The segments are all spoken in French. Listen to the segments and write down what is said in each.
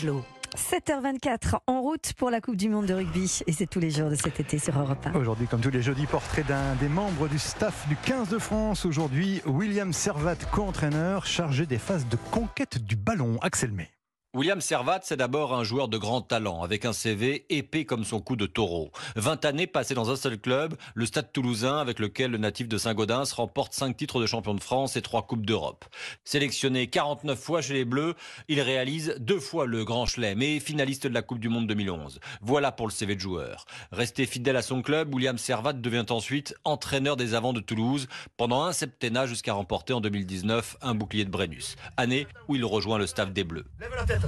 Angelot. 7h24 en route pour la Coupe du Monde de rugby et c'est tous les jours de cet été sur Europe 1. Aujourd'hui, comme tous les jeudis, portrait d'un des membres du staff du 15 de France. Aujourd'hui, William Servat, co-entraîneur, chargé des phases de conquête du ballon. Axel May. William Servat, c'est d'abord un joueur de grand talent, avec un CV épais comme son coup de taureau. 20 années passées dans un seul club, le Stade toulousain, avec lequel le natif de Saint-Gaudens remporte 5 titres de champion de France et 3 Coupes d'Europe. Sélectionné 49 fois chez les Bleus, il réalise deux fois le Grand Chelem et finaliste de la Coupe du Monde 2011. Voilà pour le CV de joueur. Resté fidèle à son club, William Servat devient ensuite entraîneur des avants de Toulouse pendant un septennat jusqu'à remporter en 2019 un bouclier de Brennus. Année où il rejoint le staff des Bleus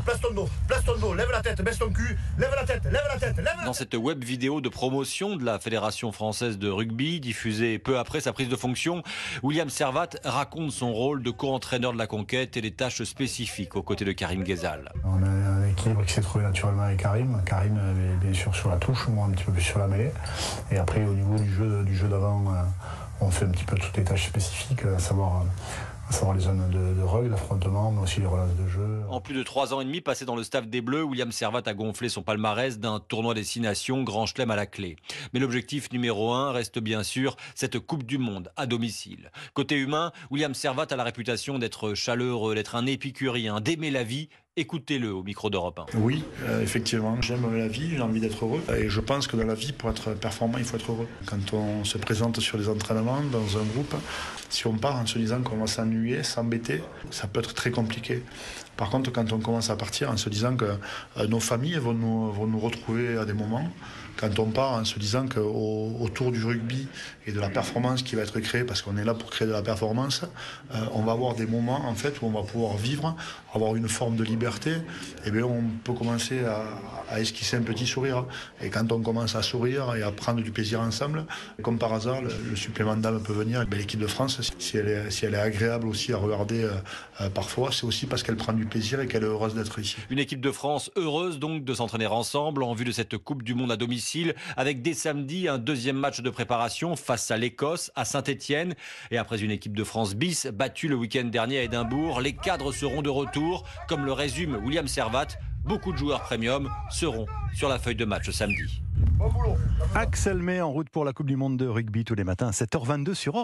place ton dos, place ton dos, lève la tête, baisse ton cul, lève la tête, lève la tête, lève la tête. Dans cette web vidéo de promotion de la Fédération française de rugby, diffusée peu après sa prise de fonction, William Servat raconte son rôle de co-entraîneur de la conquête et les tâches spécifiques aux côtés de Karim Ghezal. On a un équilibre qui s'est trouvé naturellement avec Karim. Karim est bien sûr sur la touche, moi un petit peu plus sur la mêlée. Et après au niveau du jeu, du jeu d'avant, euh, on fait un petit peu toutes les tâches spécifiques, à savoir les zones rug, d'affrontement, mais aussi les relances de jeu. En plus de trois ans et demi passé dans le staff des Bleus, William Servat a gonflé son palmarès d'un tournoi destination Grand Chelem à la clé. Mais l'objectif numéro un reste bien sûr cette Coupe du Monde à domicile. Côté humain, William Servat a la réputation d'être chaleureux, d'être un épicurien, d'aimer la vie Écoutez-le au micro d'Europe 1. Oui, euh, effectivement, j'aime la vie, j'ai envie d'être heureux. Et je pense que dans la vie, pour être performant, il faut être heureux. Quand on se présente sur les entraînements dans un groupe, si on part en se disant qu'on va s'ennuyer, s'embêter, ça peut être très compliqué. Par contre, quand on commence à partir en se disant que euh, nos familles vont nous, retrouver à des moments, quand on part en se disant qu'autour du rugby et de la performance qui va être créée, parce qu'on est là pour créer de la performance, euh, on va avoir des moments en fait où on va pouvoir vivre, avoir une forme de liberté, et eh bien on peut commencer à, esquisser un petit sourire. Et quand on commence à sourire et à prendre du plaisir ensemble, comme par hasard, le, supplément d'âme peut venir. Ben, l'équipe de France, si elle, est, si elle est agréable aussi à regarder euh, parfois, c'est aussi parce qu'elle prend du plaisir et qu'elle est heureuse d'être ici. Une équipe de France heureuse donc de s'entraîner ensemble en vue de cette Coupe du Monde à domicile avec dès samedi un deuxième match de préparation face à l'Écosse à Saint-Étienne. Et après une équipe de France bis battue le week-end dernier à Édimbourg, les cadres seront de retour, comme le résume William Servat. Beaucoup de joueurs premium seront sur la feuille de match samedi. Axel May en route pour la Coupe du Monde de rugby tous les matins à 7h22 sur Or.